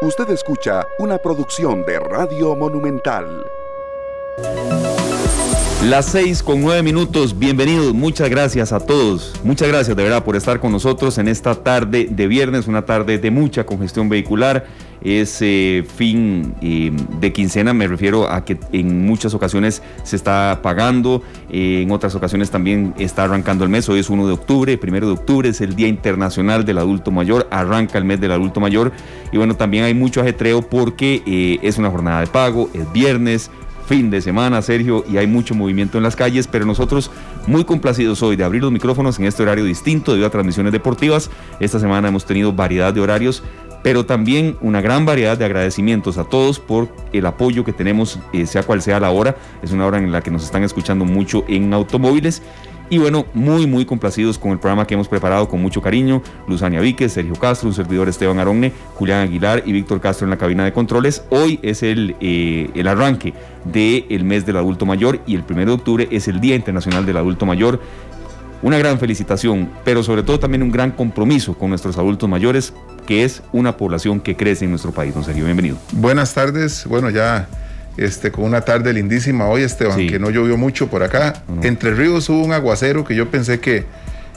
Usted escucha una producción de Radio Monumental. Las seis con nueve minutos, bienvenidos, muchas gracias a todos, muchas gracias de verdad por estar con nosotros en esta tarde de viernes, una tarde de mucha congestión vehicular, es eh, fin eh, de quincena, me refiero a que en muchas ocasiones se está pagando, eh, en otras ocasiones también está arrancando el mes, hoy es 1 de octubre, primero de octubre es el Día Internacional del Adulto Mayor, arranca el mes del adulto mayor y bueno, también hay mucho ajetreo porque es una jornada de pago, es viernes, fin de semana, Sergio, y hay mucho movimiento en las calles, pero nosotros muy complacidos hoy de abrir los micrófonos en este horario distinto debido a transmisiones deportivas. Esta semana hemos tenido variedad de horarios, pero también una gran variedad de agradecimientos a todos por el apoyo que tenemos, eh, sea cual sea la hora. Es una hora en la que nos están escuchando mucho en automóviles y bueno, muy, muy complacidos con el programa que hemos preparado con mucho cariño. Luzania Víquez, Sergio Castro, un servidor Esteban Aronne, Julián Aguilar y Víctor Castro en la cabina de controles. Hoy es el, eh, el arranque del mes del adulto mayor y el 1 de octubre es el Día Internacional del Adulto Mayor. Una gran felicitación, pero sobre todo también un gran compromiso con nuestros adultos mayores, que es una población que crece en nuestro país. Don Sergio, bienvenido. Buenas tardes. Bueno, ya este, con una tarde lindísima hoy, Esteban, que no llovió mucho por acá. Entre ríos hubo un aguacero que yo pensé que,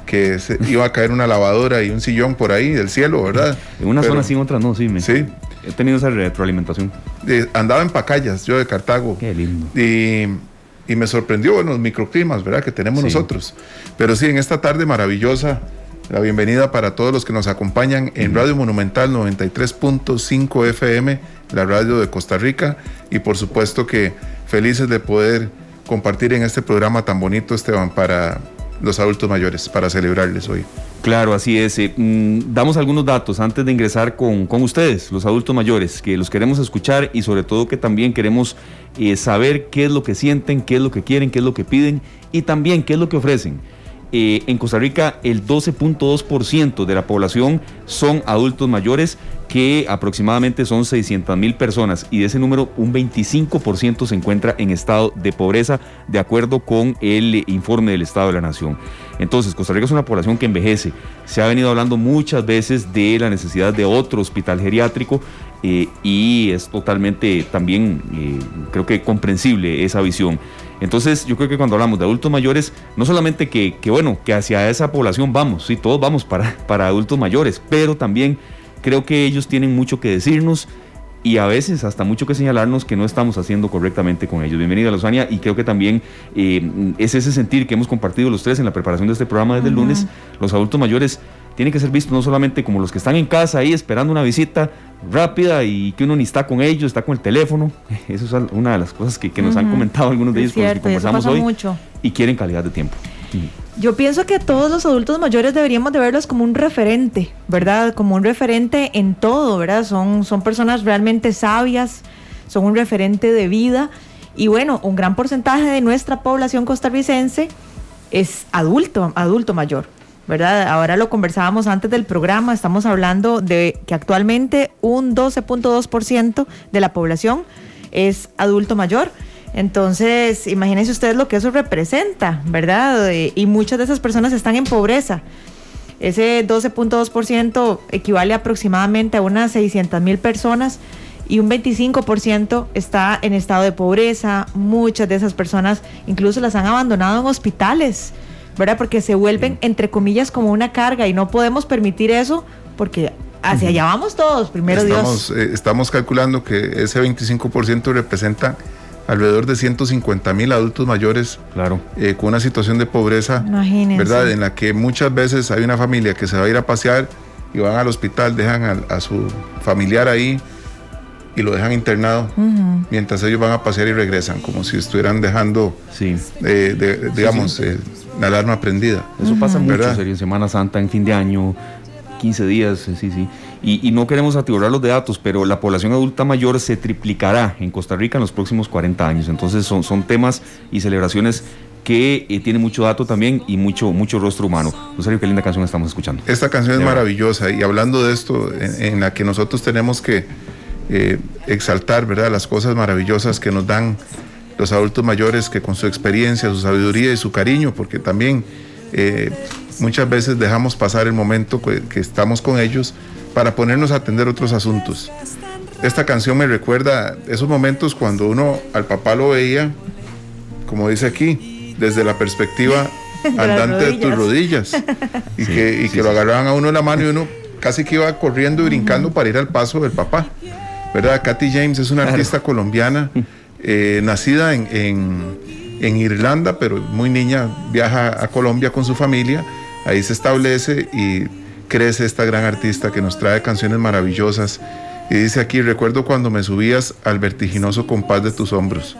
que se iba a caer una lavadora y un sillón por ahí del cielo, ¿verdad? En una zona sí, en otra no, sí. Me, sí. He tenido esa retroalimentación. andaba en Pacayas, yo de Cartago. Qué lindo. Y, y me sorprendió bueno, los microclimas, ¿verdad? Que tenemos nosotros. Pero sí, en esta tarde maravillosa, la bienvenida para todos los que nos acompañan en Radio Monumental 93.5 FM la radio de Costa Rica y por supuesto que felices de poder compartir en este programa tan bonito, Esteban, para los adultos mayores, para celebrarles hoy. Claro, así es. Eh, mm, damos algunos datos antes de ingresar con, con, ustedes, los adultos mayores, que los queremos escuchar y sobre todo que también queremos eh, saber qué es lo que sienten, qué es lo que quieren, qué es lo que piden y también qué es lo que ofrecen. Eh, en Costa Rica el 12.2% de la población son adultos mayores, que aproximadamente son 600 mil personas y de ese número un 25% se encuentra en estado de pobreza, de acuerdo con el informe del Estado de la Nación. Entonces, Costa Rica es una población que envejece. Se ha venido hablando muchas veces de la necesidad de otro hospital geriátrico eh, y es totalmente también, eh, creo que comprensible esa visión. Entonces, yo creo que cuando hablamos de adultos mayores, no solamente que, bueno, que hacia esa población vamos, sí, todos vamos para, para adultos mayores, pero también creo que ellos tienen mucho que decirnos y a veces hasta mucho que señalarnos que no estamos haciendo correctamente con ellos. Bienvenida, Lozania, y creo que también eh, es ese sentir que hemos compartido los tres en la preparación de este programa desde el lunes. Los adultos mayores tienen que ser vistos no solamente como los que están en casa ahí esperando una visita rápida y que uno ni está con ellos, está con el teléfono. Eso es una de las cosas que, nos han comentado algunos de ellos con los que conversamos hoy. Mucho. Y quieren calidad de tiempo. Yo pienso que todos los adultos mayores deberíamos de verlos como un referente, ¿verdad? Como un referente en todo, ¿verdad? Son, son personas realmente sabias, son un referente de vida. Y bueno, un gran porcentaje de nuestra población costarricense es adulto, adulto mayor. ¿verdad? Ahora lo conversábamos antes del programa, estamos hablando de que actualmente un 12.2% de la población es adulto mayor. Entonces, imagínense ustedes lo que eso representa, ¿verdad? Eh, y muchas de esas personas están en pobreza. Ese 12.2% equivale aproximadamente a unas 600 mil personas y un 25% está en estado de pobreza. Muchas de esas personas incluso las han abandonado en hospitales ¿verdad? Porque se vuelven, entre comillas, como una carga y no podemos permitir eso porque hacia allá vamos todos, primero estamos, Dios. Eh, estamos calculando que ese 25% representa alrededor de 150 mil adultos mayores claro. Eh, con una situación de pobreza, ¿verdad? En la que muchas veces hay una familia que se va a ir a pasear y van al hospital, dejan a, su familiar ahí y lo dejan internado mientras ellos van a pasear y regresan, como si estuvieran dejando, sí. Eh, digamos, la alarma prendida. Eso pasa mucho, en Semana Santa, en fin de año, 15 días, sí, sí. Y, no queremos atiborrar los de datos, pero la población adulta mayor se triplicará en Costa Rica en los próximos 40 años. Entonces son, son temas y celebraciones que eh, tienen mucho dato también y mucho, mucho rostro humano. Rosario, qué linda canción estamos escuchando. Esta canción es maravillosa y hablando de esto, en, la que nosotros tenemos que eh, exaltar, ¿verdad? Las cosas maravillosas que nos dan los adultos mayores que con su experiencia, su sabiduría y su cariño, porque también eh, muchas veces dejamos pasar el momento que, estamos con ellos para ponernos a atender otros asuntos. esta canción me recuerda esos momentos cuando uno al papá lo veía, como dice aquí, desde la perspectiva andante de tus rodillas. Y que, lo agarraban a uno en la mano y uno casi que iba corriendo y brincando para ir al paso del papá. ¿Verdad? Katy James es una artista colombiana, eh, nacida en, en, Irlanda, pero muy niña, viaja a Colombia con su familia, ahí se establece y crece esta gran artista que nos trae canciones maravillosas. Y dice aquí, recuerdo cuando me subías al vertiginoso compás de tus hombros,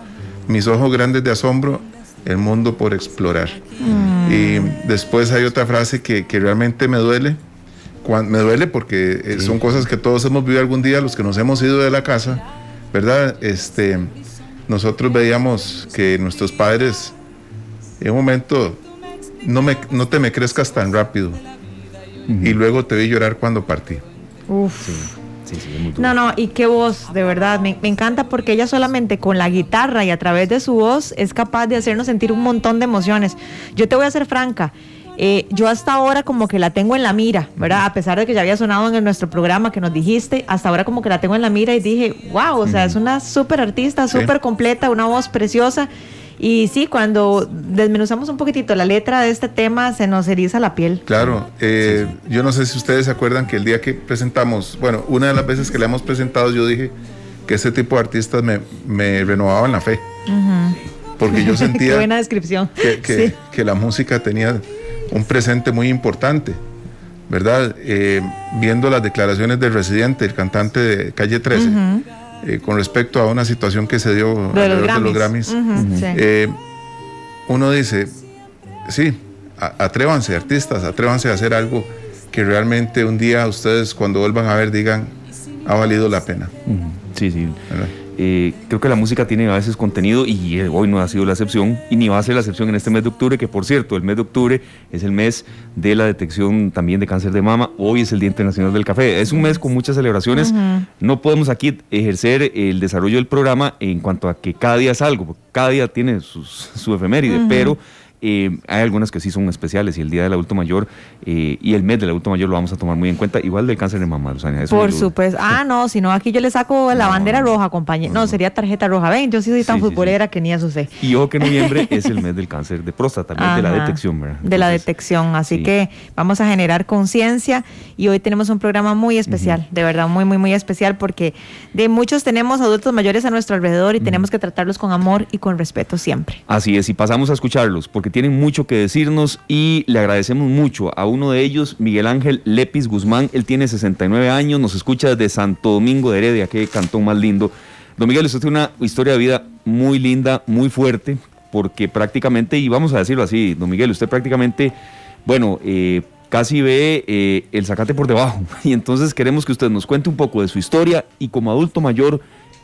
mis ojos grandes de asombro el mundo por explorar. Mm. Y después hay otra frase que, realmente me duele. me duele porque eh, son cosas que todos hemos vivido algún día, los que nos hemos ido de la casa, ¿verdad? Este, nosotros veíamos que nuestros padres, en un momento, no, me, no te me crezcas tan rápido. Y luego te vi llorar cuando partí. Uf no, no, y qué voz, de verdad, me, encanta porque ella solamente con la guitarra y a través de su voz es capaz de hacernos sentir un montón de emociones. Yo te voy a ser franca. Eh, yo hasta ahora como que la tengo en la mira, ¿verdad? A pesar de que ya había sonado en nuestro programa que nos dijiste, hasta ahora como que la tengo en la mira y dije, wow, o sea, es una súper artista, súper completa, una voz preciosa. Y sí, cuando desmenuzamos un poquitito la letra de este tema, se nos eriza la piel. Claro, eh, yo no sé si ustedes se acuerdan que el día que presentamos, bueno, una de las veces que le hemos presentado, yo dije que ese tipo de artistas me, me renovaban la fe. Porque yo sentía Qué buena descripción. Que, que, la música tenía un presente muy importante. ¿Verdad? Eh, viendo las declaraciones del residente, el cantante de Calle 13, eh, con respecto a una situación que se dio de los Grammys. Eh, uno dice, sí, atrévanse artistas, atrévanse a hacer algo que realmente un día ustedes cuando vuelvan a ver digan, ha valido la pena. Sí, sí. Eh, creo que la música tiene a veces contenido y eh, hoy no ha sido la excepción y ni va a ser la excepción en este mes de octubre, que por cierto, el mes de octubre es el mes de la detección también de cáncer de mama, hoy es el Día Internacional del Café, es un mes con muchas celebraciones, no podemos aquí ejercer el desarrollo del programa en cuanto a que cada día es algo, cada día tiene su efeméride, pero eh, hay algunas que sí son especiales y el Día del Adulto Mayor eh, y el mes del Adulto Mayor lo vamos a tomar muy en cuenta, igual del cáncer de mamá, Por supuesto. Ah, no, si no, aquí yo le saco la bandera roja, compañero. No, sería tarjeta roja. Ven, yo sí soy tan futbolera que ni eso sé. Y ojo que noviembre es el mes del cáncer de próstata, también de la detección, ¿verdad? de la detección. Así que vamos a generar conciencia y hoy tenemos un programa muy especial, de verdad, muy, muy, muy especial porque de muchos tenemos adultos mayores a nuestro alrededor y tenemos que tratarlos con amor y con respeto siempre. Así es, y pasamos a escucharlos porque tienen mucho que decirnos y le agradecemos mucho a uno de ellos, Miguel Ángel Lepis Guzmán. Él tiene 69 años, nos escucha desde Santo Domingo de Heredia, que cantón más lindo. Don Miguel, usted tiene una historia de vida muy linda, muy fuerte, porque prácticamente, y vamos a decirlo así, don Miguel, usted prácticamente, bueno, eh, casi ve eh, el sacate por debajo. Y entonces queremos que usted nos cuente un poco de su historia y como adulto mayor,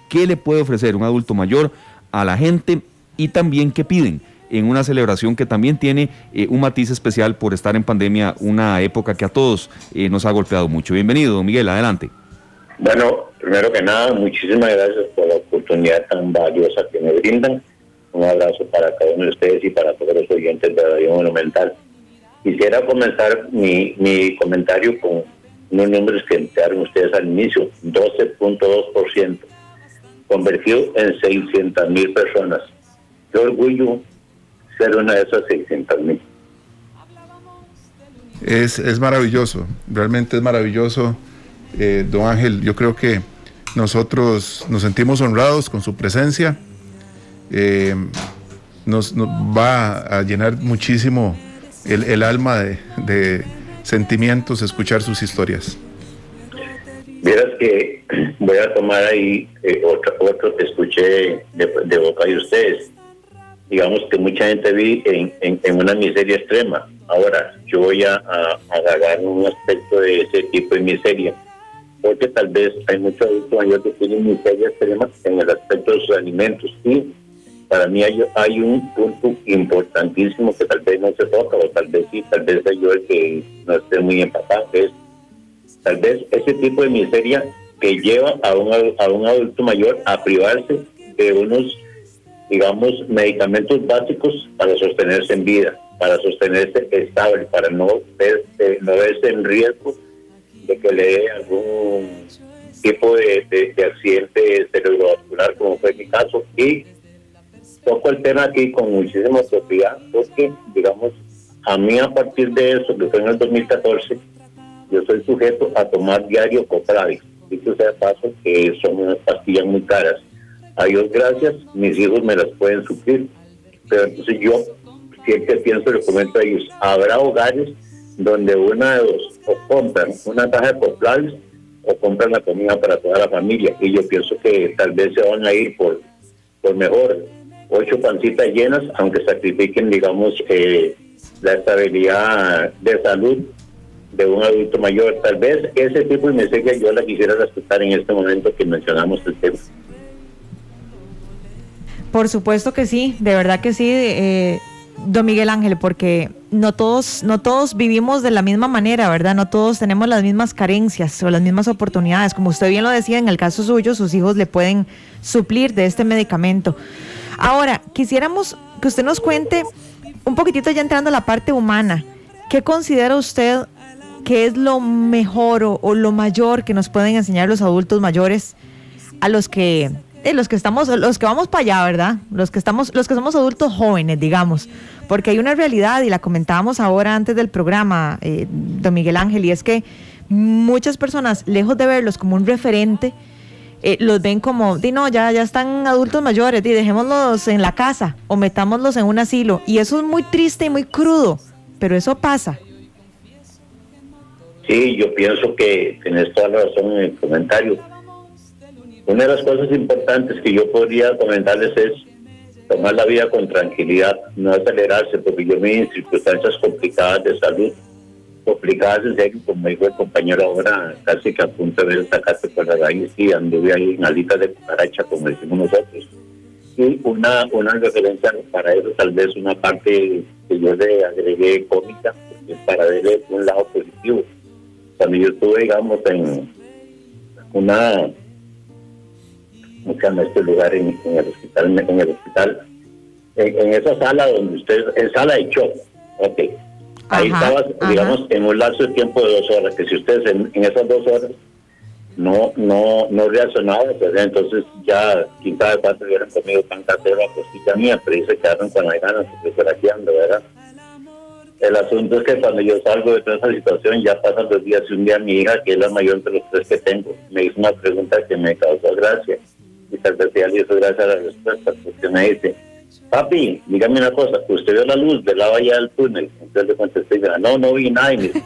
¿qué le puede ofrecer un adulto mayor a la gente y también qué piden? En una celebración que también tiene eh, un matiz especial por estar en pandemia, una época que a todos eh, nos ha golpeado mucho. Bienvenido, Miguel, adelante. Bueno, primero que nada, muchísimas gracias por la oportunidad tan valiosa que me brindan. Un abrazo para cada uno de ustedes y para todos los oyentes de Radio Monumental. Quisiera comenzar mi, mi comentario con unos números que enviaron ustedes al inicio, 12.2%, convertido en 600 mil personas. Qué orgullo ser una de esas 600 mil. Es, es maravilloso, realmente es maravilloso. Eh, don Ángel, yo creo que nosotros nos sentimos honrados con su presencia. Eh, nos, va a llenar muchísimo el, alma de, sentimientos escuchar sus historias. Vieras que voy a tomar ahí eh, otro, otro que escuché de, de boca de ustedes digamos que mucha gente vi en, en, una miseria extrema. Ahora, yo voy a, agarrar un aspecto de ese tipo de miseria, porque tal vez hay muchos adultos mayores que tienen miseria extrema en el aspecto de sus alimentos. Y para mí hay, un punto importantísimo que tal vez no se toca, o tal vez sí, tal vez soy yo el que no esté muy empapado, es tal vez ese tipo de miseria que lleva a un, a un adulto mayor a privarse de unos digamos, medicamentos básicos para sostenerse en vida, para sostenerse estable, para no verse, en riesgo de que le dé algún tipo de, accidente cerebrovascular como fue mi caso. Y toco el tema aquí con muchísima propiedad porque digamos a mí a partir de eso que fue en el 2014 yo soy sujeto a tomar diario Copravi dicho sea paso que son unas pastillas muy caras a Dios gracias mis hijos me las pueden suplir pero entonces yo siempre pienso le comento a ellos habrá hogares donde una de dos o compran una caja de Copravi o compran la comida para toda la familia. Y yo pienso que tal vez se van a ir por, por mejor ocho pancitas llenas, aunque sacrifiquen, digamos, eh, la estabilidad de salud de un adulto mayor. Tal vez ese tipo de miseria yo la quisiera respetar en este momento que mencionamos el tema. Por supuesto que sí, de verdad que sí. Eh, Don Miguel Ángel, porque no todos, no todos vivimos de la misma manera, ¿verdad? No todos tenemos las mismas carencias o las mismas oportunidades. Como usted bien lo decía, en el caso suyo, sus hijos le pueden suplir de este medicamento. Ahora, quisiéramos que usted nos cuente un poquitito ya entrando a la parte humana. ¿Qué considera usted que es lo mejor o, o lo mayor que nos pueden enseñar los adultos mayores a los que los que estamos, los que vamos para allá, ¿verdad? Los que estamos, los que somos adultos jóvenes, digamos, porque hay una realidad y la comentábamos ahora antes del programa, eh, don Miguel Ángel, y es que muchas personas, lejos de verlos como un referente, eh, los ven como, di no, ya, ya están adultos mayores, di dejémoslos en la casa o metámoslos en un asilo. Y eso es muy triste y muy crudo, pero eso pasa. Sí, yo pienso que tenés toda la razón en el comentario una de las cosas importantes que yo podría comentarles es tomar la vida con tranquilidad, no acelerarse, porque yo me en circunstancias complicadas de salud, complicadas en serio, como dijo el compañero ahora, casi que a punto de sacarse por la raíz y anduve ahí en alita de cucaracha, como decimos nosotros. Y una, una referencia para eso, tal vez una parte que yo le agregué cómica, para verle un lado positivo. Cuando yo estuve, digamos, en una llama este lugar en, el hospital, en el hospital, en, esa sala donde usted, en sala de shock, ok. Ahí estaba, digamos, en un lapso de tiempo de dos horas, que si ustedes en, esas dos horas no no no reaccionaban, pues, entonces ya quinta de cuatro hubieran comido pan casero a costilla mía, pero se quedaron con las ganas de corajeando, ¿verdad? El asunto es que cuando yo salgo de toda esa situación, ya pasan los días y un día mi hija, que es la mayor de los tres que tengo, me hizo una pregunta que me causó gracia y tal vez sea eso gracias a la respuesta, porque me dice, papi, dígame una cosa, usted vio la luz del lado allá del túnel, entonces le contesté, no, no vi nada, y me dice,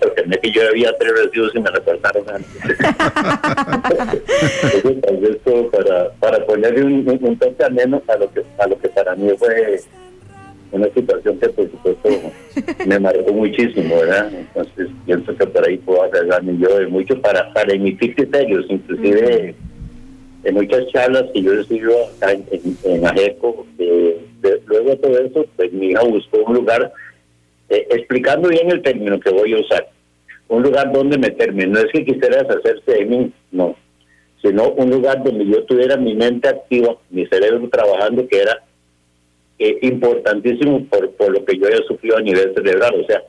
porque me que yo había tres residuos y me recortaron antes. tal vez para, para ponerle un, un, toque ameno a lo que a lo que para mí fue una situación que por supuesto me marcó muchísimo, ¿verdad? Entonces pienso que por ahí puedo arreglarme yo de mucho para, para emitir criterios, inclusive en muchas charlas que yo recibo acá en, en, Ajeco, luego de todo eso, pues mi hija buscó un lugar, eh, explicando bien el término que voy a usar, un lugar donde meterme. No es que quisiera deshacerse de mí, no, sino un lugar donde yo tuviera mi mente activa, mi cerebro trabajando, que era eh, importantísimo por, por lo que yo había sufrido a nivel cerebral. O sea,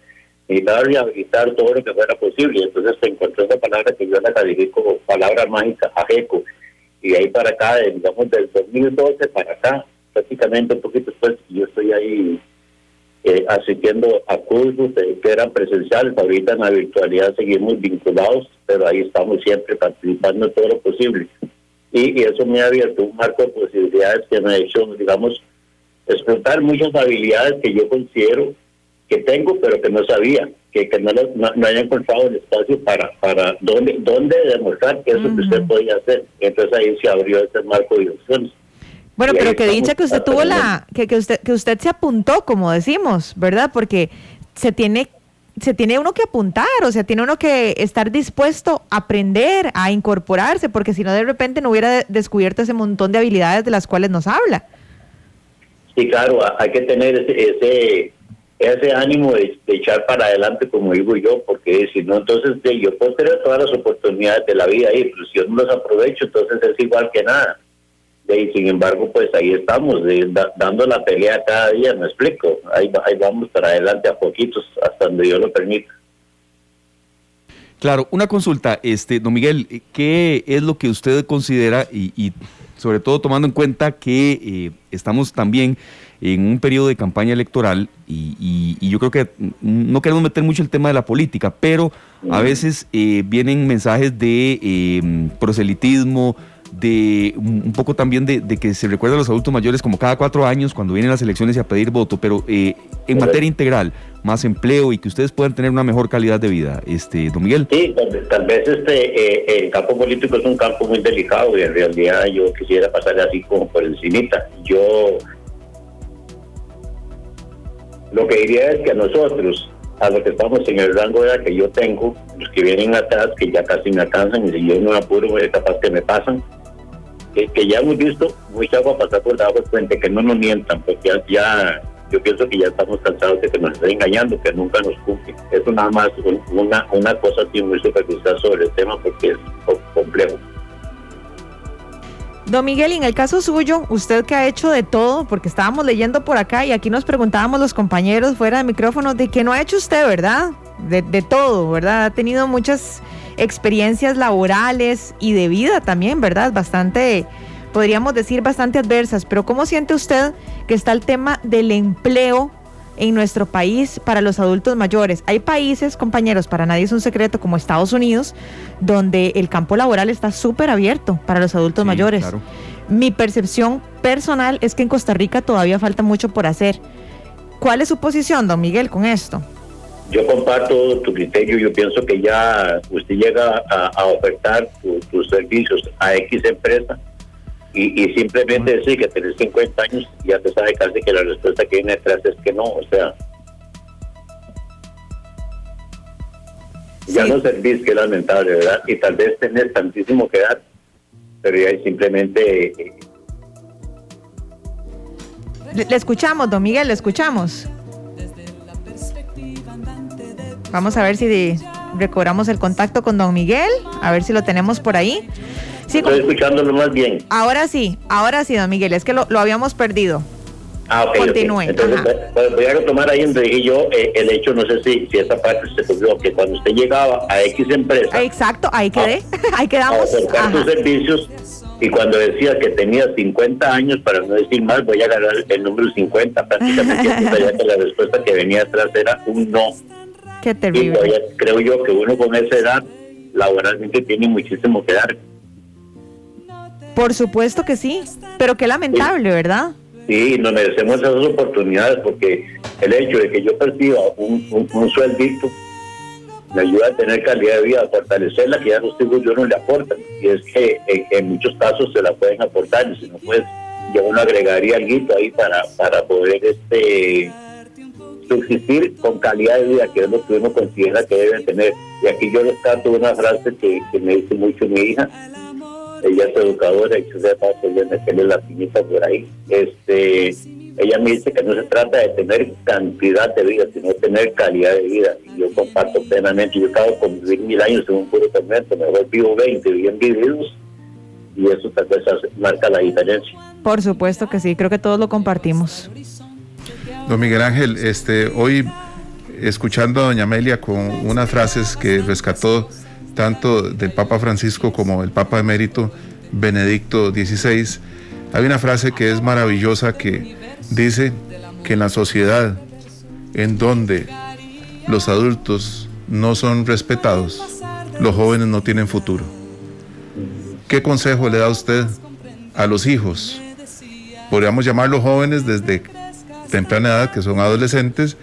necesitaba rehabilitar todo lo que fuera posible. Entonces se encontró esa palabra que yo la califico como palabra mágica, ajeco y ahí para acá, digamos, del 2012 para acá, prácticamente un poquito después, yo estoy ahí eh, asistiendo a cursos que eran presenciales, ahorita en la virtualidad seguimos vinculados, pero ahí estamos siempre participando en todo lo posible. Y, eso me ha abierto un marco de posibilidades que me ha hecho, digamos, explotar muchas habilidades que yo considero que tengo, pero que no sabía que, que no, no, haya encontrado el espacio para, para dónde, dónde demostrar que eso que usted podía hacer. Entonces ahí se abrió ese marco de opciones. Bueno, pero que dicha que usted tuvo la, que, que usted, que usted se apuntó, como decimos, ¿verdad? Porque se tiene se tiene uno que apuntar, o sea, tiene uno que estar dispuesto a aprender, a incorporarse, porque si no de repente no hubiera descubierto ese montón de habilidades de las cuales nos habla. Sí, claro, hay que tener ese ese ánimo de, echar para adelante, como digo yo, porque si no, entonces de, yo puedo tener todas las oportunidades de la vida ahí, pero si yo no las aprovecho, entonces es igual que nada. y sin embargo, pues ahí estamos, dando la pelea cada día, me explico. Ahí, vamos para adelante a poquitos, hasta donde Dios lo permita. Claro, una consulta, este, don Miguel, ¿qué es lo que usted considera y, sobre todo tomando en cuenta que eh, estamos también en un periodo de campaña electoral y, yo creo que no queremos meter mucho el tema de la política, pero a veces eh, vienen mensajes de eh, proselitismo, de un poco también de, que se recuerda a los adultos mayores como cada cuatro años cuando vienen las elecciones y a pedir voto, pero eh, en materia integral, más empleo y que ustedes puedan tener una mejor calidad de vida. Este, don Miguel. Sí, tal, vez este eh, el campo político es un campo muy delicado y en realidad yo quisiera pasar así como por encimita. Yo lo que diría es que a nosotros, a los que estamos en el rango de edad que yo tengo, los que vienen atrás, que ya casi me alcanzan y si yo no apuro, es capaz que me pasan, que, ya hemos visto mucha agua pasar por debajo del puente, que no nos mientan, porque ya, yo pienso que ya estamos cansados de que nos estén engañando, que nunca nos cumplen. Eso nada más una, una cosa así muy superficial sobre el tema porque es complejo. Don Miguel, en el caso suyo, usted que ha hecho de todo, porque estábamos leyendo por acá y aquí nos preguntábamos los compañeros fuera de micrófono de que no ha hecho usted, ¿verdad? De, de todo, ¿verdad? Ha tenido muchas experiencias laborales y de vida también, ¿verdad? Bastante, podríamos decir, bastante adversas. Pero ¿cómo siente usted que está el tema del empleo en nuestro país para los adultos mayores? Hay países, compañeros, para nadie es un secreto, como Estados Unidos, donde el campo laboral está súper abierto para los adultos mayores. Mi percepción personal es que en Costa Rica todavía falta mucho por hacer. ¿Cuál es su posición, don Miguel, con esto? Yo comparto tu criterio, yo pienso que ya usted llega a, ofertar tus servicios a X empresa y, simplemente decir que tenés 50 años, ya te sabe casi que la respuesta que viene detrás es que no, o sea, ya no servís, que lamentable, ¿verdad? Y tal vez tenés tantísimo que dar, pero ya simplemente... Eh, le escuchamos, don Miguel, le escuchamos. Vamos a ver si recobramos el contacto con don Miguel, a ver si lo tenemos por ahí. Sí, Estoy escuchándolo más bien. Ahora sí, ahora sí, don Miguel, es que lo, habíamos perdido. Ah, ok. Continúe. Entonces, voy a retomar ahí donde dije yo eh, el hecho, no sé si, si esa parte se ocurrió, que cuando usted llegaba a X empresa. Exacto, ahí quedé, ahí quedamos. A sus servicios y cuando decía que tenía 50 años, para no decir más, voy a ganar el número 50, prácticamente ya que la respuesta que venía atrás era un no. Qué terrible. Y creo yo que uno con esa edad laboralmente tiene muchísimo que dar. Por supuesto que sí, pero qué lamentable, ¿verdad? Sí, nos merecemos esas oportunidades porque el hecho de que yo perciba un, sueldito me ayuda a tener calidad de vida, a fortalecer la que ya los hijos yo no le aportan. Y es que en, muchos casos se la pueden aportar, y si no, pues yo uno agregaría algo ahí para, para poder este subsistir con calidad de vida, que es lo que uno considera que deben tener. Y aquí yo rescato una frase que, me dice mucho mi hija, ella es educadora y se paso ella me tiene la pinita por ahí. Este, ella me dice que no se trata de tener cantidad de vida, sino tener calidad de vida. Y yo comparto plenamente. Yo acabo de vivir mil años en un puro tormento, mejor vivo 20 bien vividos. Y eso tal vez marca la diferencia. Por supuesto que sí, creo que todos lo compartimos. Don Miguel Ángel, este, hoy escuchando a doña Amelia con unas frases que rescató tanto del Papa Francisco como el Papa emérito Benedicto XVI, hay una frase que es maravillosa que dice que en la sociedad en donde los adultos no son respetados, los jóvenes no tienen futuro. ¿Qué consejo le da usted a los hijos? Podríamos llamarlos jóvenes desde temprana edad, que son adolescentes,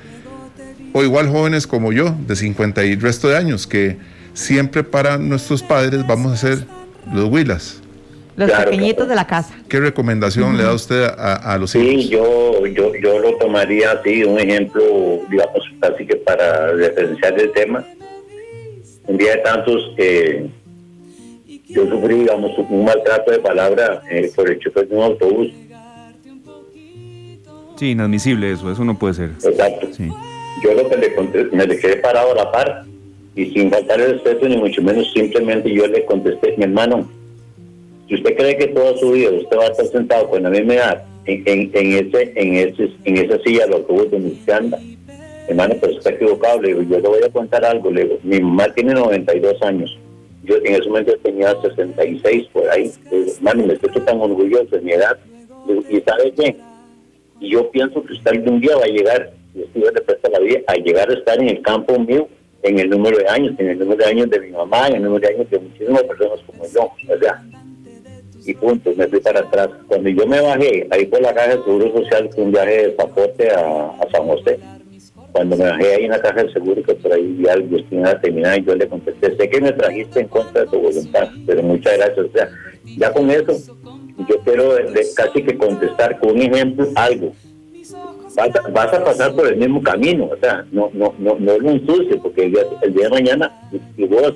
o igual jóvenes como yo, de 50 y resto de años, que siempre para nuestros padres vamos a ser los huilas. Los pequeñitos de la casa. ¿Qué recomendación le da usted a, los hijos? Sí, yo, yo, yo lo tomaría así, un ejemplo, digamos, así que para referenciar el tema. Un día de tantos que yo sufrí, digamos, un maltrato de palabra eh, por el chofer de un autobús Sí, inadmisible eso, eso no puede ser. Exacto. Sí. Yo lo que le contesté, me le quedé parado a la par y sin faltar el respeto, ni mucho menos, simplemente yo le contesté, mi hermano, si usted cree que toda su vida usted va a estar sentado con la misma edad en, en, ese, en, ese, en esa silla del autobús donde usted anda, hermano, pero está equivocado. Le digo, yo le voy a contar algo. Le digo, mi mamá tiene 92 años. Yo en ese momento tenía 66 por ahí. Le digo, hermano, me estoy tan orgulloso de mi edad. Le digo, ¿y sabe qué? Y yo pienso que usted algún día va a llegar, y estoy de presta la vida, a llegar a estar en el campo mío, en el número de años, en el número de años de mi mamá, en el número de años de muchísimas personas como yo. Sea, y punto, me fui para atrás. Cuando yo me bajé ahí por la caja de Seguro Social, fue un viaje de Zapote a, a San José. Cuando me bajé ahí en la caja de seguro, que por ahí vi algo, a terminar, y yo le contesté, sé que me trajiste en contra de tu voluntad, pero muchas gracias. O sea, ya con eso, yo quiero casi que contestar con un ejemplo algo. Vas a, vas a, pasar por el mismo camino, o sea, no no no, no lo ensucie, porque el día, el día de mañana, si vos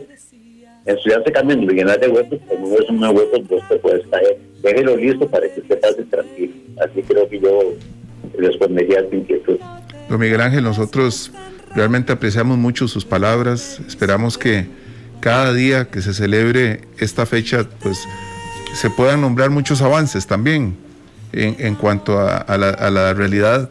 estudiarse cambiando y llenar de huecos, como es un huecos, vos te puedes caer. Déjelo listo para que usted pase tranquilo. Así creo que yo respondería a tu inquietud. Don Miguel Ángel, nosotros realmente apreciamos mucho sus palabras. Esperamos que cada día que se celebre esta fecha, pues se puedan nombrar muchos avances también en, en cuanto a, a, la, a, la, realidad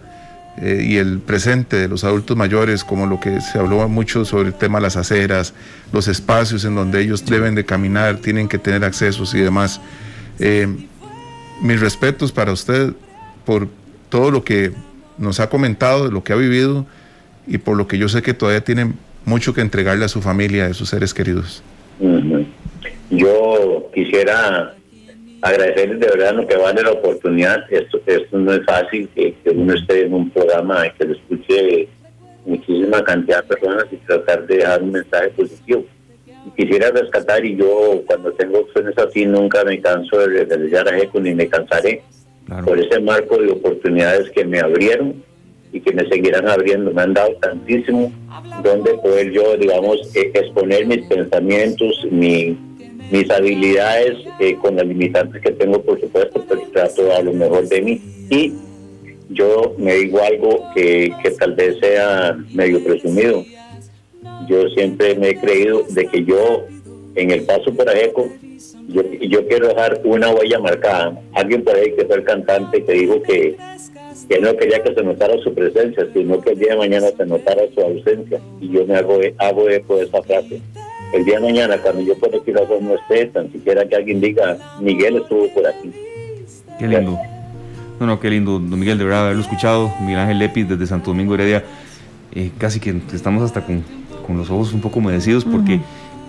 eh, y el presente de los adultos mayores, como lo que se habló mucho sobre el tema de las aceras, los espacios en donde ellos deben de caminar, tienen que tener accesos y demás. Eh, mis respetos para usted por todo lo que nos ha comentado, lo que ha vivido y por lo que yo sé que todavía tiene mucho que entregarle a su familia, a sus seres queridos. Yo quisiera agradecerles de verdad lo que vale la oportunidad. Esto, esto no es fácil que, uno esté en un programa y que lo escuche muchísima cantidad de personas y tratar de dejar un mensaje positivo. Quisiera rescatar y yo cuando tengo opciones así nunca me canso de realizar a ECO ni me cansaré por ese marco de oportunidades que me abrieron y que me seguirán abriendo. Me han dado tantísimo donde poder yo, digamos, e, exponer mis pensamientos, mi, mis habilidades eh, con las limitantes que tengo, por supuesto, pero trato a lo mejor de mí. Y yo me digo algo que, tal vez sea medio presumido. Yo siempre me he creído de que yo, en el paso por Ajeco, yo, yo quiero dejar una huella marcada. Alguien por ahí que fue el cantante que dijo que, que no quería que se notara su presencia, sino que el día de mañana se notara su ausencia. Y yo me hago, hago eco de esa frase. El día de mañana, cuando yo por aquí no esté, tan siquiera que alguien diga, Miguel estuvo por aquí. Qué lindo. No, no, qué lindo, don Miguel, de verdad haberlo escuchado. Miguel Ángel Lepis desde Santo Domingo Heredia. Eh, casi que estamos hasta con, con, los ojos un poco humedecidos porque...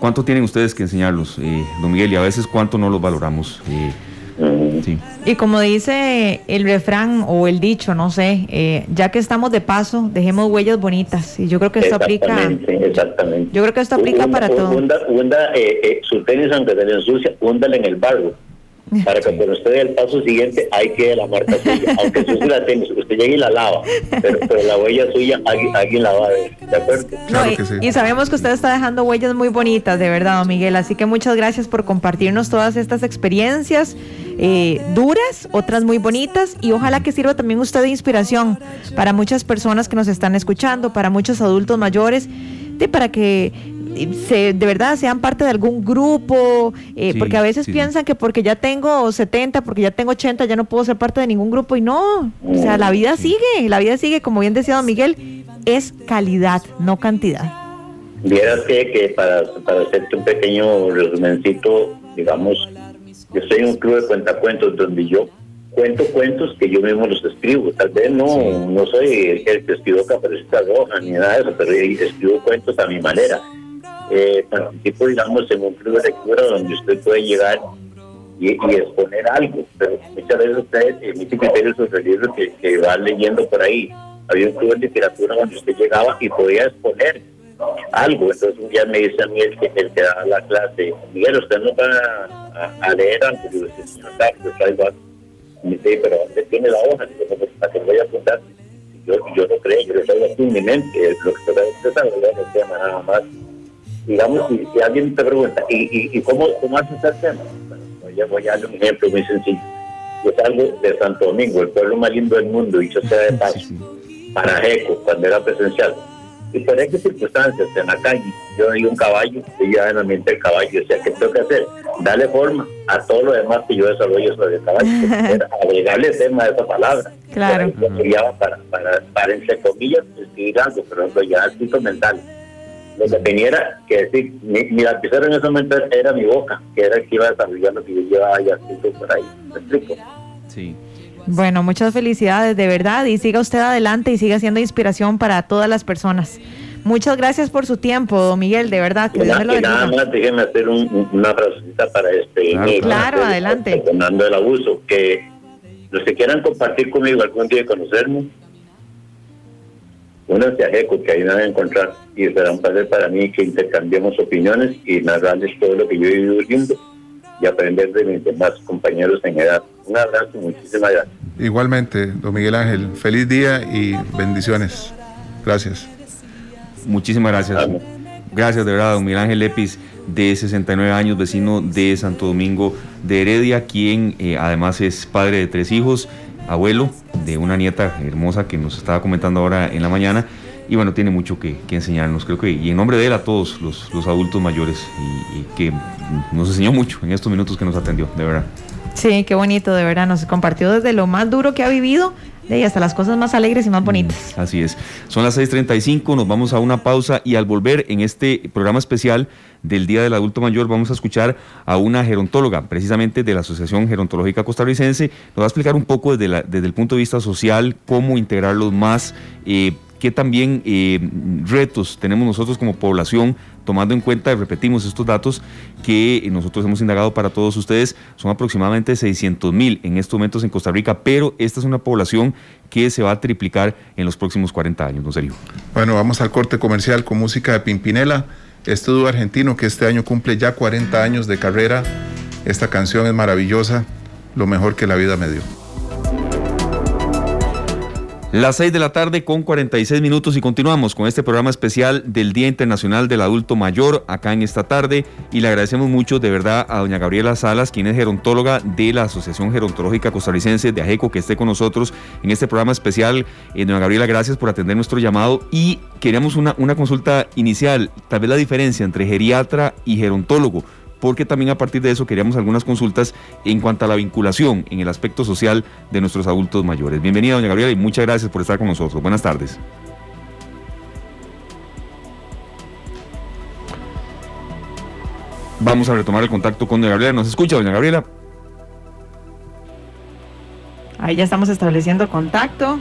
¿Cuánto tienen ustedes que enseñarlos, eh, don Miguel? Y a veces cuánto no los valoramos. Eh, sí. Y como dice el refrán o el dicho, no sé, eh, ya que estamos de paso, dejemos huellas bonitas. Y yo creo que esto aplica. Exactamente. Yo creo que esto aplica para todo. Hunda, su tenis, aunque se le ensucia, húndale en el barro para que cuando usted dé el paso siguiente hay que la marca suya, aunque usted la tenis, usted llegue y la lava, pero, la huella suya alguien, la va a ver, ¿de acuerdo? y, sabemos que usted está dejando huellas muy bonitas, de verdad, don Miguel, así que muchas gracias por compartirnos todas estas experiencias eh, duras, otras muy bonitas, y ojalá que sirva también usted de inspiración para muchas personas que nos están escuchando, para muchos adultos mayores, de, para que se, de verdad sean parte de algún grupo, eh, porque a veces piensan que porque ya tengo 70, porque ya tengo 80, ya no puedo ser parte de ningún grupo y no, o sea, la vida sigue, la vida sigue, como bien decía don Miguel, es calidad, no cantidad. Vieras que, que para, para hacerte un pequeño resumencito, digamos, yo soy un club de cuentacuentos donde yo cuento cuentos que yo mismo los escribo. Tal vez no, no soy el, que escribo Caperucita Roja ni nada de eso, pero escribo cuentos a mi manera eh, participo, digamos, en un club de lectura donde usted puede llegar y, exponer algo, pero muchas veces usted emite criterios sobre el libro que, que va leyendo por ahí. Había un club de literatura donde usted llegaba y podía exponer algo. Entonces un día me dice a mí el que, el que da la clase, Miguel, usted no va a, leer algo. Yo señor, yo traigo algo. Y me dice, pero ¿dónde tiene la hoja? Digo, pues, para que voy a apuntar. Yo, yo no creo, yo lo traigo aquí en mi mente. Lo que usted sabe, no se llama nada más digamos, si, si, alguien te pregunta, ¿y, y, y cómo, cómo haces el tema? Bueno, voy a dar un ejemplo muy sencillo. Yo salgo de Santo Domingo, el pueblo más lindo del mundo, y yo sea de paso, para Jeco, cuando era presencial. y por esas circunstancias en la calle, yo vi un caballo, y ya en el del caballo, o sea, ¿qué tengo que hacer? Darle forma a todo lo demás que yo desarrollo sobre el caballo, agregarle tema a esa palabra. Claro. Para, para, para, para, entre comillas, escribir algo, pero ya escrito mental. Lo que tenía era que decir, mi, mi lapicero en ese momento era mi boca, que era el que iba lo que yo llevaba ya por ahí. ¿Me explico? Sí. Bueno, muchas felicidades de verdad y siga usted adelante y siga siendo inspiración para todas las personas. Muchas gracias por su tiempo, don Miguel, de verdad. Que Dios lo nada más déjeme hacer un, una frasecita para este. Claro, claro adelante. Fernando el abuso, que los que quieran compartir conmigo algún día conocerme, únanse a GECO, que ahí me van a encontrar y será un placer para mí que intercambiemos opiniones y narrarles todo lo que yo he vivido viviendo y aprender de mis demás compañeros en edad. Un abrazo, muchísimas gracias. Igualmente, don Miguel Ángel, feliz día y bendiciones. Gracias. Muchísimas gracias. Gracias de verdad, don Miguel Ángel Lepis, de 69 años, vecino de Santo Domingo de Heredia, quien eh, además es padre de tres hijos, abuelo de una nieta hermosa que nos estaba comentando ahora en la mañana y bueno, tiene mucho que, enseñarnos, creo que, y en nombre de él a todos los, adultos mayores, y, que nos enseñó mucho en estos minutos que nos atendió, de verdad. Sí, qué bonito, de verdad, nos compartió desde lo más duro que ha vivido y hasta las cosas más alegres y más bonitas. Mm, así es. Son las 6:35, nos vamos a una pausa y al volver en este programa especial del Día del Adulto Mayor vamos a escuchar a una gerontóloga, precisamente de la Asociación Gerontológica Costarricense. Nos va a explicar un poco desde, desde el punto de vista social cómo integrarlos más. Eh, qué también eh, retos tenemos nosotros como población, tomando en cuenta, repetimos estos datos que nosotros hemos indagado para todos ustedes, son aproximadamente 600 mil en estos momentos en Costa Rica, pero esta es una población que se va a triplicar en los próximos 40 años, ¿no serio? Bueno, vamos al corte comercial con música de Pimpinela, este dúo argentino que este año cumple ya 40 años de carrera. Esta canción es maravillosa, lo mejor que la vida me dio. Las 6 de la tarde con 46 minutos y continuamos con este programa especial del Día Internacional del Adulto Mayor acá en esta tarde. Y le agradecemos mucho de verdad a doña Gabriela Salas, quien es gerontóloga de la Asociación Gerontológica Costarricense de AJECO, que esté con nosotros en este programa especial. Eh, doña Gabriela, gracias por atender nuestro llamado. Y queríamos una, una consulta inicial, tal vez la diferencia entre geriatra y gerontólogo porque también a partir de eso queríamos algunas consultas en cuanto a la vinculación en el aspecto social de nuestros adultos mayores. Bienvenida, doña Gabriela, y muchas gracias por estar con nosotros. Buenas tardes. Vamos a retomar el contacto con doña Gabriela. ¿Nos escucha, doña Gabriela? Ahí ya estamos estableciendo contacto.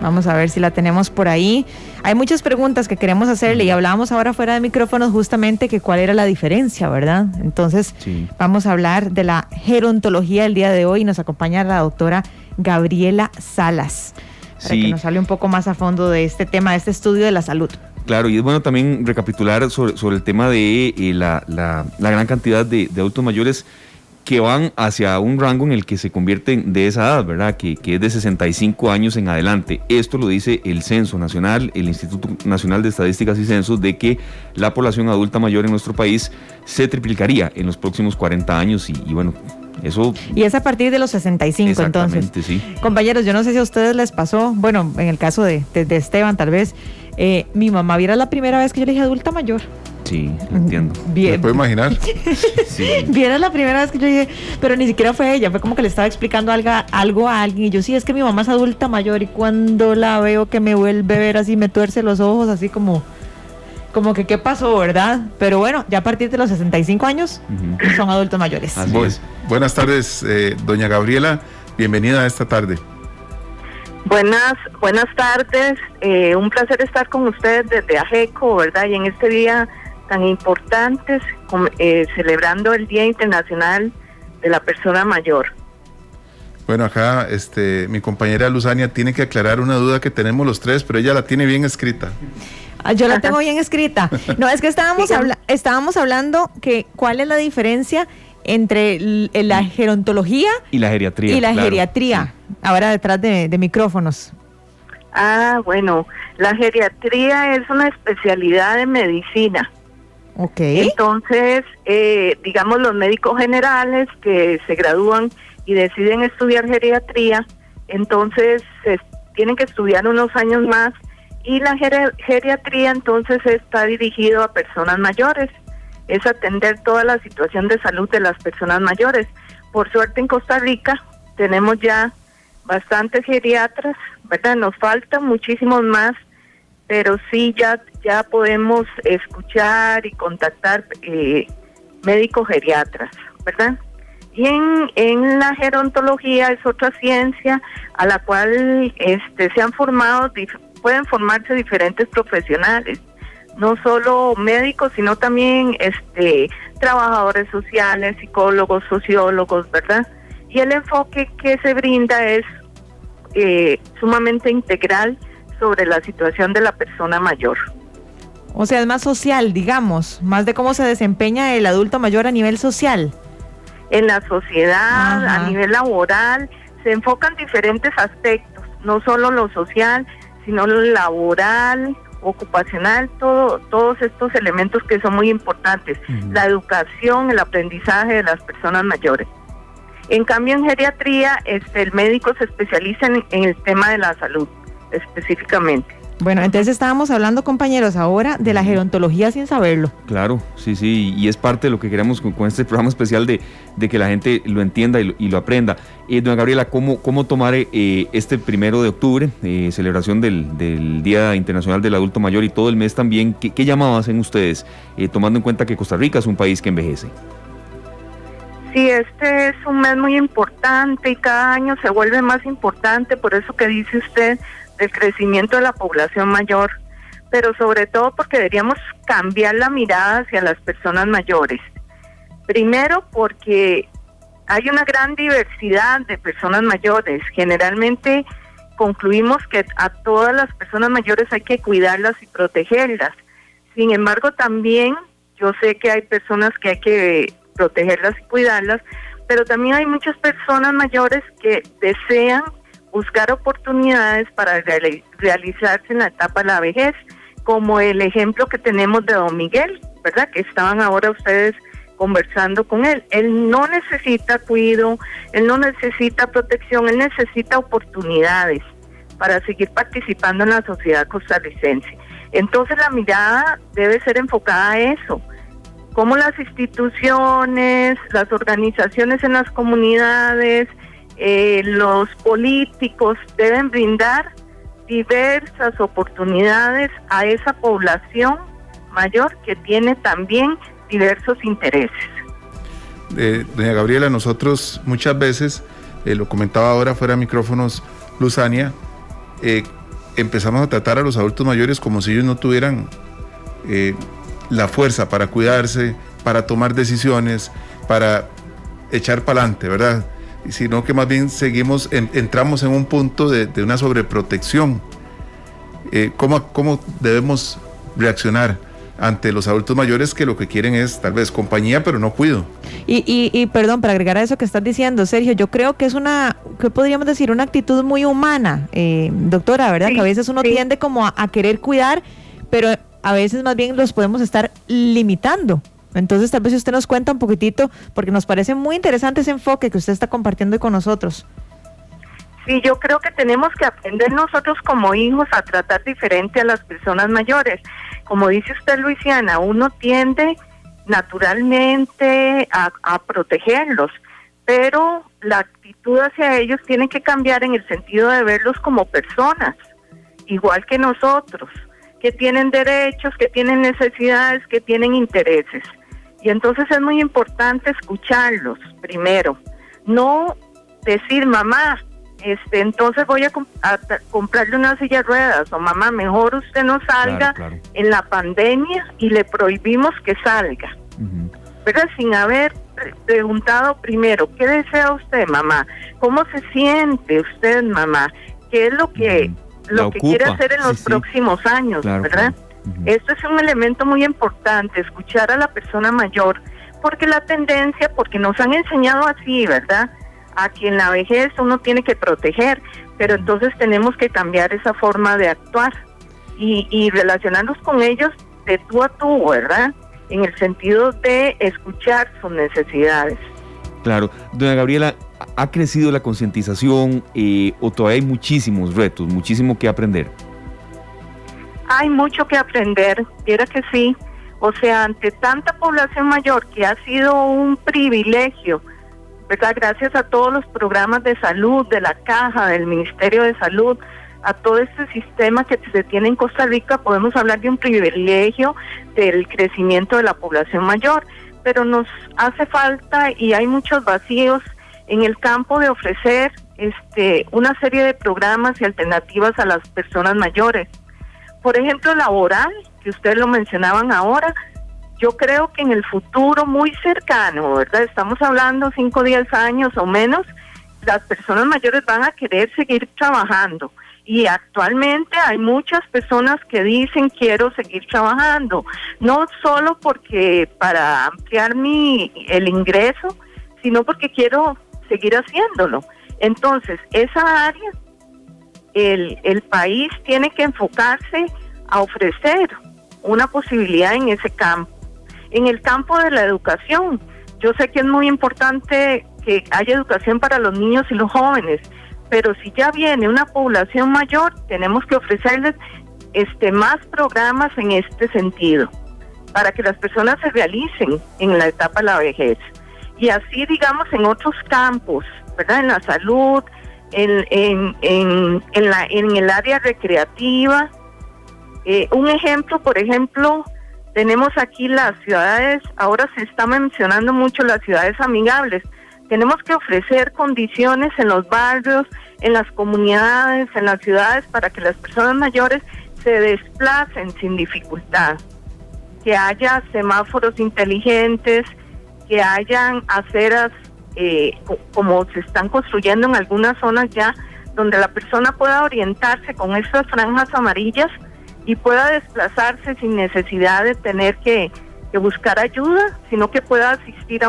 Vamos a ver si la tenemos por ahí. Hay muchas preguntas que queremos hacerle y hablábamos ahora fuera de micrófonos justamente que cuál era la diferencia, ¿verdad? Entonces, vamos a hablar de la gerontología el día de hoy nos acompaña la doctora Gabriela Salas para que nos hable un poco más a fondo de este tema, de este estudio de la salud. Claro, y es bueno también recapitular sobre, sobre el tema de eh, la, la, gran cantidad de, de adultos mayores que van hacia un rango en el que se convierten de esa edad, ¿verdad? Que, que, es de 65 años en adelante. Esto lo dice el Censo Nacional, el Instituto Nacional de Estadísticas y Censos, de que la población adulta mayor en nuestro país se triplicaría en los próximos 40 años y, bueno, eso... Y es a partir de los 65 entonces. Sí. Compañeros, yo no sé si a ustedes les pasó, bueno, en el caso de, de, Esteban tal vez, eh, mi mamá viera la primera vez que yo le dije adulta mayor. Sí, entiendo. Bien. ¿Me puedo imaginar? sí. Bien, es la primera vez que yo dije, pero ni siquiera fue ella, fue como que le estaba explicando algo, algo a alguien. Y yo, sí, es que mi mamá es adulta mayor y cuando la veo que me vuelve a ver así, me tuerce los ojos, así como, como que qué pasó, ¿verdad? Pero bueno, ya a partir de los 65 años son adultos mayores. Buenas tardes, eh, doña Gabriela. Bienvenida a esta tarde. Buenas, buenas tardes. Eh, un placer estar con ustedes desde Ajeco, ¿verdad? Y en este día tan importantes, eh, celebrando el Día Internacional de la Persona Mayor. Bueno, acá este, mi compañera Luzania tiene que aclarar una duda que tenemos los tres, pero ella la tiene bien escrita. Ah, yo la tengo bien escrita. No, es que estábamos, estábamos hablando que cuál es la diferencia entre la gerontología y la geriatría. Y la geriatría, ahora detrás de micrófonos. Ah, bueno, la geriatría es una especialidad de medicina. Entonces, eh, digamos, los médicos generales que se gradúan y deciden estudiar geriatría, entonces tienen que estudiar unos años más y la geriatría entonces está dirigido a personas mayores, es atender toda la situación de salud de las personas mayores. Por suerte en Costa Rica tenemos ya bastantes geriatras, ¿verdad? Nos faltan muchísimos más, pero sí ya, ya podemos escuchar y contactar eh, médicos geriatras, ¿verdad? Y en, en la gerontología es otra ciencia a la cual este, se han formado, pueden formarse diferentes profesionales, no solo médicos, sino también este, trabajadores sociales, psicólogos, sociólogos, ¿verdad? Y el enfoque que se brinda es eh, sumamente integral sobre la situación de la persona mayor. O sea, es más social, digamos, más de cómo se desempeña el adulto mayor a nivel social en la sociedad, a nivel laboral, se enfocan diferentes aspectos, no solo lo social, sino lo laboral, ocupacional, todo, todos estos elementos que son muy importantes, la educación, el aprendizaje de las personas mayores. En cambio, en geriatría, este, el médico se especializa en el tema de la salud, específicamente. Bueno, entonces estábamos hablando, compañeros, ahora de la gerontología sin saberlo. Claro, sí, sí, y es parte de lo que queremos con, este programa especial de, que la gente lo entienda y lo, aprenda. Eh, doña Gabriela, ¿cómo, cómo tomar eh, este primero de octubre, eh, celebración del, Día Internacional del Adulto Mayor y todo el mes también? ¿Qué, qué llamado hacen ustedes, eh, tomando en cuenta que Costa Rica es un país que envejece? Sí, este es un mes muy importante y cada año se vuelve más importante, por eso que dice usted, del crecimiento de la población mayor, pero sobre todo porque deberíamos cambiar la mirada hacia las personas mayores. Primero porque hay una gran diversidad de personas mayores. Generalmente concluimos que a todas las personas mayores hay que cuidarlas y protegerlas. Sin embargo, también yo sé que hay personas que hay que protegerlas y cuidarlas, pero también hay muchas personas mayores que desean buscar oportunidades para realizarse en la etapa de la vejez, como el ejemplo que tenemos de don Miguel, ¿verdad? Que estaban ahora ustedes conversando con él. Él no necesita cuido, él no necesita protección, él necesita oportunidades para seguir participando en la sociedad costarricense. Entonces la mirada debe ser enfocada a eso, cómo las instituciones, las organizaciones en las comunidades, eh, los políticos deben brindar diversas oportunidades a esa población mayor que tiene también diversos intereses. Eh, doña Gabriela, nosotros muchas veces, eh, lo comentaba ahora fuera de micrófonos Luzania, empezamos a tratar a los adultos mayores como si ellos no tuvieran la fuerza para cuidarse, para tomar decisiones, para echar para adelante, ¿verdad? Sino que más bien seguimos, entramos en un punto de, una sobreprotección. Eh, ¿cómo, ¿Cómo debemos reaccionar? ante los adultos mayores que lo que quieren es tal vez compañía, pero no cuido. Y, y, perdón, para agregar a eso que estás diciendo, Sergio, yo creo que es una, ¿qué podríamos decir? Una actitud muy humana, eh, doctora, ¿verdad? que a veces uno tiende como a, querer cuidar, pero a veces más bien los podemos estar limitando. Entonces, tal vez usted nos cuenta un poquitito, porque nos parece muy interesante ese enfoque que usted está compartiendo con nosotros. Sí, yo creo que tenemos que aprender nosotros como hijos a tratar diferente a las personas mayores. Como dice usted, Luisiana, uno tiende naturalmente a, a protegerlos, pero la actitud hacia ellos tiene que cambiar en el sentido de verlos como personas, igual que nosotros, que tienen derechos, que tienen necesidades, que tienen intereses. Y entonces es muy importante escucharlos primero, no decir, mamá, este, entonces voy a, comprarle una silla de ruedas o mamá, mejor usted no salga en la pandemia y le prohibimos que salga. Pero sin haber preguntado primero, ¿qué desea usted, mamá? ¿Cómo se siente usted, mamá? ¿Qué es lo que, lo que quiere hacer en los próximos años, verdad? Esto es un elemento muy importante, escuchar a la persona mayor, porque la tendencia, porque nos han enseñado así, ¿verdad? A quien la vejez uno tiene que proteger, pero entonces tenemos que cambiar esa forma de actuar y, y relacionarnos con ellos de tú a tú, ¿verdad? En el sentido de escuchar sus necesidades. Claro, doña Gabriela, ¿ha crecido la concientización eh, o todavía hay muchísimos retos, muchísimo que aprender? Hay mucho que aprender, quiera que sí. O sea, ante tanta población mayor que ha sido un privilegio, ¿verdad? Gracias a todos los programas de salud, de la caja, del Ministerio de Salud, a todo este sistema que se tiene en Costa Rica, podemos hablar de un privilegio del crecimiento de la población mayor, pero nos hace falta y hay muchos vacíos en el campo de ofrecer este una serie de programas y alternativas a las personas mayores. Por ejemplo, laboral, que ustedes lo mencionaban ahora, yo creo que en el futuro muy cercano, ¿verdad? Estamos hablando 5 o 10 años o menos, las personas mayores van a querer seguir trabajando y actualmente hay muchas personas que dicen quiero seguir trabajando, no solo porque para ampliar mi el ingreso, sino porque quiero seguir haciéndolo. Entonces, esa área el, el país tiene que enfocarse a ofrecer una posibilidad en ese campo. En el campo de la educación, yo sé que es muy importante que haya educación para los niños y los jóvenes, pero si ya viene una población mayor, tenemos que ofrecerles este más programas en este sentido para que las personas se realicen en la etapa de la vejez. Y así, digamos, en otros campos, ¿verdad? En la salud, en, en, en, en la, en el área recreativa. Eh, un ejemplo, por ejemplo, tenemos aquí las ciudades, ahora se está mencionando mucho las ciudades amigables. Tenemos que ofrecer condiciones en los barrios, en las comunidades, en las ciudades, para que las personas mayores se desplacen sin dificultad. Que haya semáforos inteligentes, que hayan aceras eh, como se están construyendo en algunas zonas ya, donde la persona pueda orientarse con estas franjas amarillas y pueda desplazarse sin necesidad de tener que buscar ayuda, sino que pueda asistir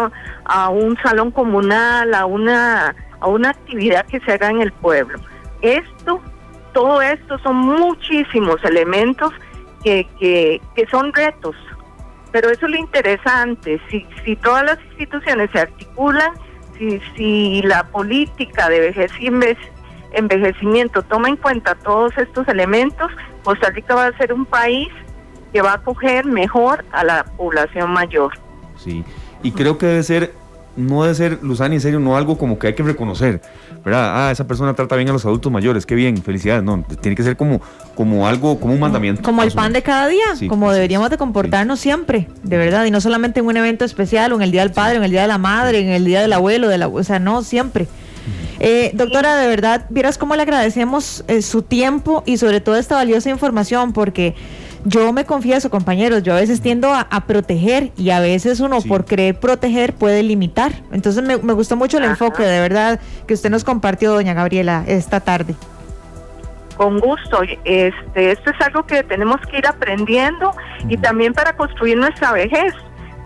a, un salón comunal, a una, a una actividad que se haga en el pueblo. Esto, todo esto son muchísimos elementos que, que, que son retos, pero eso es lo interesante, si, si todas las instituciones se articulan, si, si la política de envejecimiento toma en cuenta todos estos elementos, Costa Rica va a ser un país que va a acoger mejor a la población mayor. Sí, y creo que debe ser, no debe ser, Luzani, en serio, no algo como que hay que reconocer, ¿verdad? Ah, esa persona trata bien a los adultos mayores, qué bien, felicidades, no, tiene que ser como, como algo, como un mandamiento. Como el pan de cada día, como deberíamos de comportarnos siempre, de verdad, y no solamente en un evento especial, o en el Día del Padre, o en el Día de la Madre, en el Día del Abuelo, de la, o sea, no, siempre. Eh, doctora, de verdad, vieras cómo le agradecemos eh, su tiempo y sobre todo esta valiosa información, porque yo me confieso, compañeros, yo a veces tiendo a, proteger y a veces uno por querer proteger puede limitar. Entonces me, gustó mucho el enfoque, de verdad, que usted nos compartió, doña Gabriela, esta tarde. Con gusto. Este, esto es algo que tenemos que ir aprendiendo y también para construir nuestra vejez,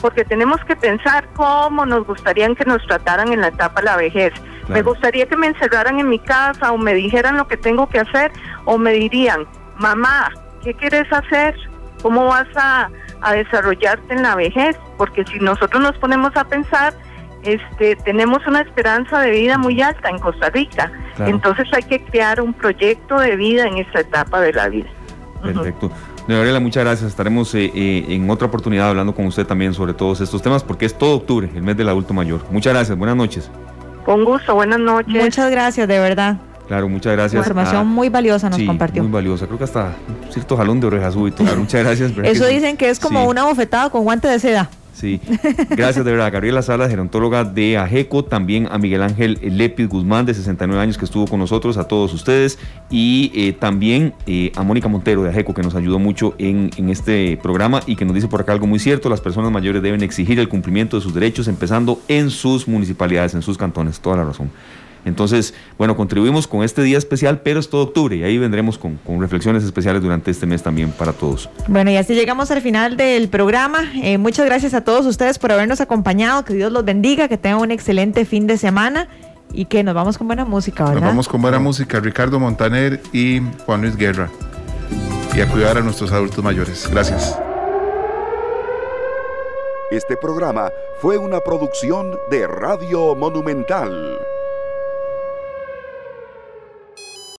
porque tenemos que pensar cómo nos gustaría que nos trataran en la etapa de la vejez. Me gustaría que me encerraran en mi casa o me dijeran lo que tengo que hacer o me dirían, mamá, ¿qué quieres hacer? ¿Cómo vas a, desarrollarte en la vejez? Porque si nosotros nos ponemos a pensar, este, tenemos una esperanza de vida muy alta en Costa Rica. Entonces hay que crear un proyecto de vida en esta etapa de la vida. Perfecto. Gabriela, muchas gracias. Estaremos eh, eh, en otra oportunidad hablando con usted también sobre todos estos temas porque es todo octubre, el mes del adulto mayor. Muchas gracias. Buenas noches. Con gusto. Buenas noches. Muchas gracias, de verdad. Claro, muchas gracias. Información muy valiosa nos compartió. Muy valiosa, creo que hasta cierto jalón de orejas súbito. muchas gracias. Eso dicen que es como una bofetada con guante de seda. Sí, gracias de verdad. Gabriela Salas, gerontóloga de AGECO, también a Miguel Ángel Lepis Guzmán, de 69 años, que estuvo con nosotros, a todos ustedes, y eh, también eh, a Mónica Montero de AGECO, que nos ayudó mucho en, en este programa y que nos dice por acá algo muy cierto, las personas mayores deben exigir el cumplimiento de sus derechos, empezando en sus municipalidades, en sus cantones, toda la razón. Entonces, bueno, contribuimos con este día especial, pero es todo octubre y ahí vendremos con, reflexiones especiales durante este mes también para todos. Bueno, y así llegamos al final del programa. Eh, muchas gracias a todos ustedes por habernos acompañado. Que Dios los bendiga, que tengan un excelente fin de semana y que nos vamos con buena música, ¿verdad? Nos vamos con buena música, Ricardo Montaner y Juan Luis Guerra. Y a cuidar a nuestros adultos mayores. Gracias. Este programa fue una producción de Radio Monumental.